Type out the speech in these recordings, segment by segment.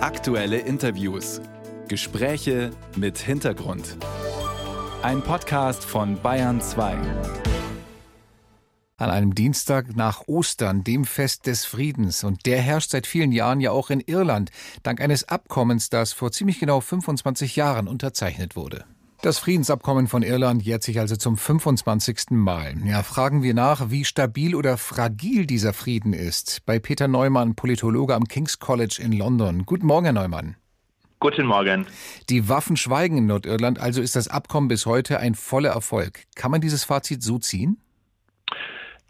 Aktuelle Interviews. Gespräche mit Hintergrund. Ein Podcast von Bayern 2. An einem Dienstag nach Ostern, dem Fest des Friedens. Und der herrscht seit vielen Jahren ja auch in Irland, dank eines Abkommens, das vor ziemlich genau 25 Jahren unterzeichnet wurde. Das Friedensabkommen von Irland jährt sich also zum 25. Mal. Ja, fragen wir nach, wie stabil oder fragil dieser Frieden ist. Bei Peter Neumann, Politologe am King's College in London. Guten Morgen, Herr Neumann. Guten Morgen. Die Waffen schweigen in Nordirland, also ist das Abkommen bis heute ein voller Erfolg. Kann man dieses Fazit so ziehen?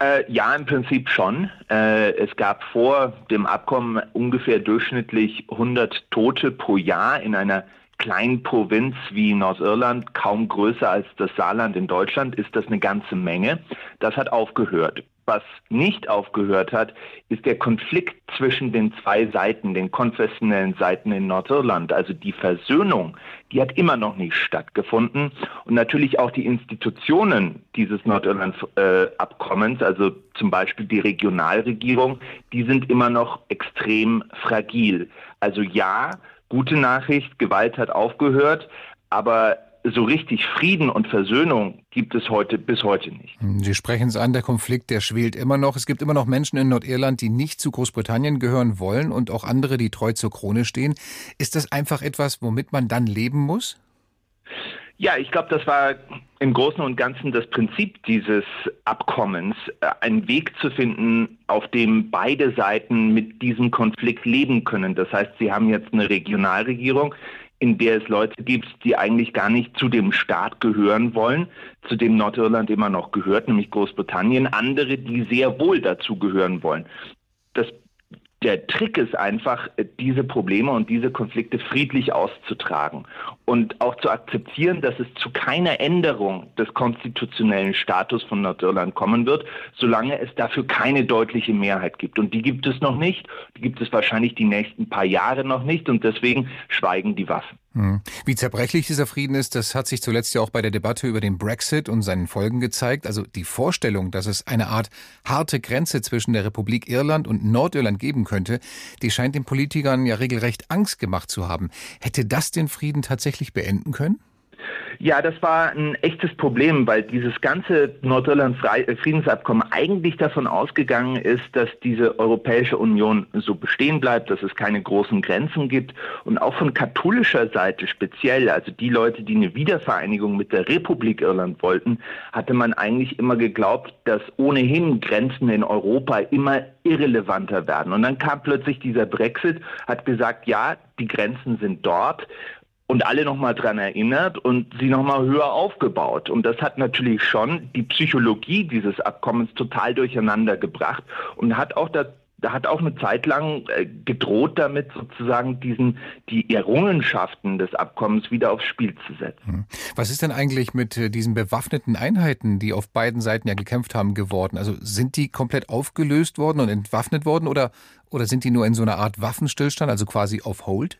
Äh, ja, im Prinzip schon. Äh, es gab vor dem Abkommen ungefähr durchschnittlich 100 Tote pro Jahr in einer kleinen Provinz wie Nordirland, kaum größer als das Saarland in Deutschland, ist das eine ganze Menge. Das hat aufgehört. Was nicht aufgehört hat, ist der Konflikt zwischen den zwei Seiten, den konfessionellen Seiten in Nordirland. Also die Versöhnung, die hat immer noch nicht stattgefunden. Und natürlich auch die Institutionen dieses Nordirland-Abkommens, also zum Beispiel die Regionalregierung, die sind immer noch extrem fragil. Also ja, Gute Nachricht, Gewalt hat aufgehört, aber so richtig Frieden und Versöhnung gibt es heute bis heute nicht. Sie sprechen es an, der Konflikt, der schwelt immer noch. Es gibt immer noch Menschen in Nordirland, die nicht zu Großbritannien gehören wollen und auch andere, die treu zur Krone stehen. Ist das einfach etwas, womit man dann leben muss? Ja, ich glaube, das war im Großen und Ganzen das Prinzip dieses Abkommens, äh, einen Weg zu finden, auf dem beide Seiten mit diesem Konflikt leben können. Das heißt, sie haben jetzt eine Regionalregierung, in der es Leute gibt, die eigentlich gar nicht zu dem Staat gehören wollen, zu dem Nordirland immer noch gehört, nämlich Großbritannien, andere, die sehr wohl dazu gehören wollen. Der Trick ist einfach, diese Probleme und diese Konflikte friedlich auszutragen und auch zu akzeptieren, dass es zu keiner Änderung des konstitutionellen Status von Nordirland kommen wird, solange es dafür keine deutliche Mehrheit gibt. Und die gibt es noch nicht, die gibt es wahrscheinlich die nächsten paar Jahre noch nicht und deswegen schweigen die Waffen. Hm. Wie zerbrechlich dieser Frieden ist, das hat sich zuletzt ja auch bei der Debatte über den Brexit und seinen Folgen gezeigt. Also die Vorstellung, dass es eine Art harte Grenze zwischen der Republik Irland und Nordirland geben könnte, die scheint den Politikern ja regelrecht Angst gemacht zu haben. Hätte das den Frieden tatsächlich beenden können? Ja, das war ein echtes Problem, weil dieses ganze Nordirland-Friedensabkommen eigentlich davon ausgegangen ist, dass diese Europäische Union so bestehen bleibt, dass es keine großen Grenzen gibt und auch von katholischer Seite speziell, also die Leute, die eine Wiedervereinigung mit der Republik Irland wollten, hatte man eigentlich immer geglaubt, dass ohnehin Grenzen in Europa immer irrelevanter werden. Und dann kam plötzlich dieser Brexit, hat gesagt, ja, die Grenzen sind dort und alle nochmal dran erinnert und sie nochmal höher aufgebaut. Und das hat natürlich schon die Psychologie dieses Abkommens total durcheinander gebracht und hat auch da hat auch eine Zeit lang äh, gedroht damit, sozusagen diesen, die Errungenschaften des Abkommens wieder aufs Spiel zu setzen. Hm. Was ist denn eigentlich mit äh, diesen bewaffneten Einheiten, die auf beiden Seiten ja gekämpft haben, geworden? Also sind die komplett aufgelöst worden und entwaffnet worden oder, oder sind die nur in so einer Art Waffenstillstand, also quasi auf Hold?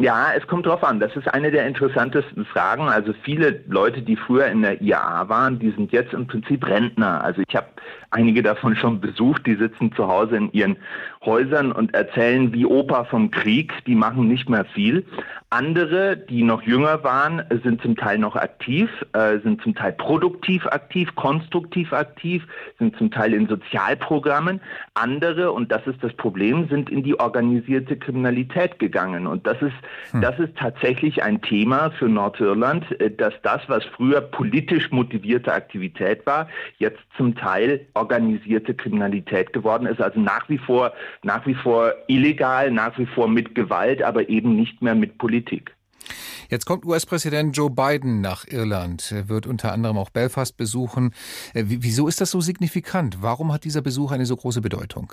Ja, es kommt drauf an. Das ist eine der interessantesten Fragen. Also viele Leute, die früher in der IAA waren, die sind jetzt im Prinzip Rentner. Also ich habe einige davon schon besucht, die sitzen zu Hause in ihren Häusern und erzählen wie Opa vom Krieg, die machen nicht mehr viel. Andere, die noch jünger waren, sind zum Teil noch aktiv, äh, sind zum Teil produktiv aktiv, konstruktiv aktiv, sind zum Teil in Sozialprogrammen. Andere, und das ist das Problem, sind in die organisierte Kriminalität gegangen. Und das ist, hm. das ist tatsächlich ein Thema für Nordirland, äh, dass das, was früher politisch motivierte Aktivität war, jetzt zum Teil organisierte Kriminalität geworden ist. Also nach wie vor, nach wie vor illegal, nach wie vor mit Gewalt, aber eben nicht mehr mit Politik. Jetzt kommt US-Präsident Joe Biden nach Irland. Er wird unter anderem auch Belfast besuchen. Äh, wieso ist das so signifikant? Warum hat dieser Besuch eine so große Bedeutung?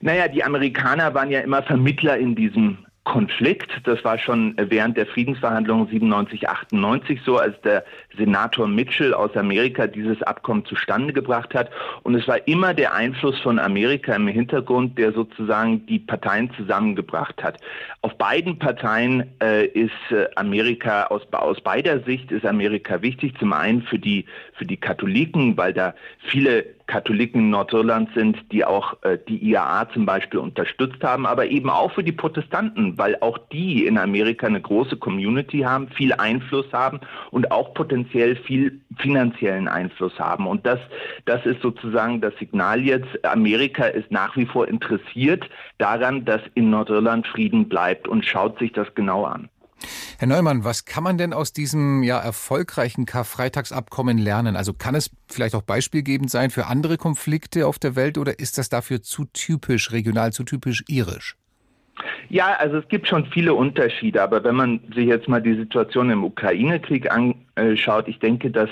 Naja, die Amerikaner waren ja immer Vermittler in diesem Konflikt. Das war schon während der Friedensverhandlungen 97, 98 so, als der Senator Mitchell aus Amerika dieses Abkommen zustande gebracht hat. Und es war immer der Einfluss von Amerika im Hintergrund, der sozusagen die Parteien zusammengebracht hat. Auf beiden Parteien äh, ist äh, Amerika aus, aus beider Sicht ist Amerika wichtig. Zum einen für die für die Katholiken, weil da viele Katholiken in Nordirland sind, die auch äh, die IAA zum Beispiel unterstützt haben, aber eben auch für die Protestanten, weil auch die in Amerika eine große Community haben, viel Einfluss haben und auch potenziell viel finanziellen Einfluss haben. Und das, das ist sozusagen das Signal jetzt. Amerika ist nach wie vor interessiert daran, dass in Nordirland Frieden bleibt und schaut sich das genau an. Herr Neumann, was kann man denn aus diesem ja erfolgreichen Karfreitagsabkommen lernen? Also kann es vielleicht auch beispielgebend sein für andere Konflikte auf der Welt oder ist das dafür zu typisch regional, zu typisch irisch? Ja, also es gibt schon viele Unterschiede, aber wenn man sich jetzt mal die Situation im Ukraine-Krieg anschaut, ich denke, dass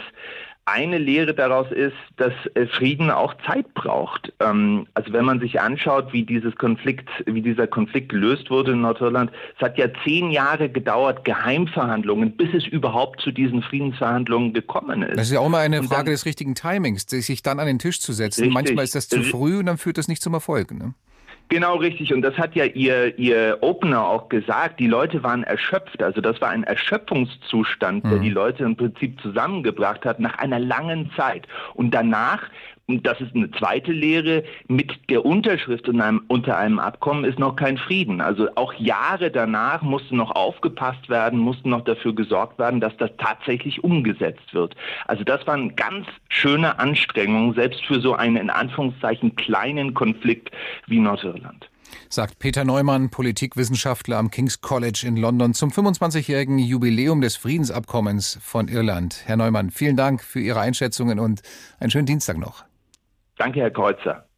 eine Lehre daraus ist, dass äh, Frieden auch Zeit braucht. Ähm, also wenn man sich anschaut, wie dieses Konflikt, wie dieser Konflikt gelöst wurde in Nordirland, es hat ja zehn Jahre gedauert, Geheimverhandlungen, bis es überhaupt zu diesen Friedensverhandlungen gekommen ist. Das ist ja auch mal eine und Frage dann, des richtigen Timings, sich dann an den Tisch zu setzen. Richtig. Manchmal ist das zu früh und dann führt das nicht zum Erfolg. Ne? Genau richtig. Und das hat ja ihr, ihr Opener auch gesagt. Die Leute waren erschöpft. Also das war ein Erschöpfungszustand, der mhm. die Leute im Prinzip zusammengebracht hat nach einer langen Zeit. Und danach und das ist eine zweite Lehre, mit der Unterschrift einem, unter einem Abkommen ist noch kein Frieden. Also auch Jahre danach musste noch aufgepasst werden, musste noch dafür gesorgt werden, dass das tatsächlich umgesetzt wird. Also das waren ganz schöne Anstrengungen, selbst für so einen in Anführungszeichen kleinen Konflikt wie Nordirland sagt Peter Neumann, Politikwissenschaftler am King's College in London zum 25-jährigen Jubiläum des Friedensabkommens von Irland. Herr Neumann, vielen Dank für Ihre Einschätzungen und einen schönen Dienstag noch. Danke, Herr Kreuzer.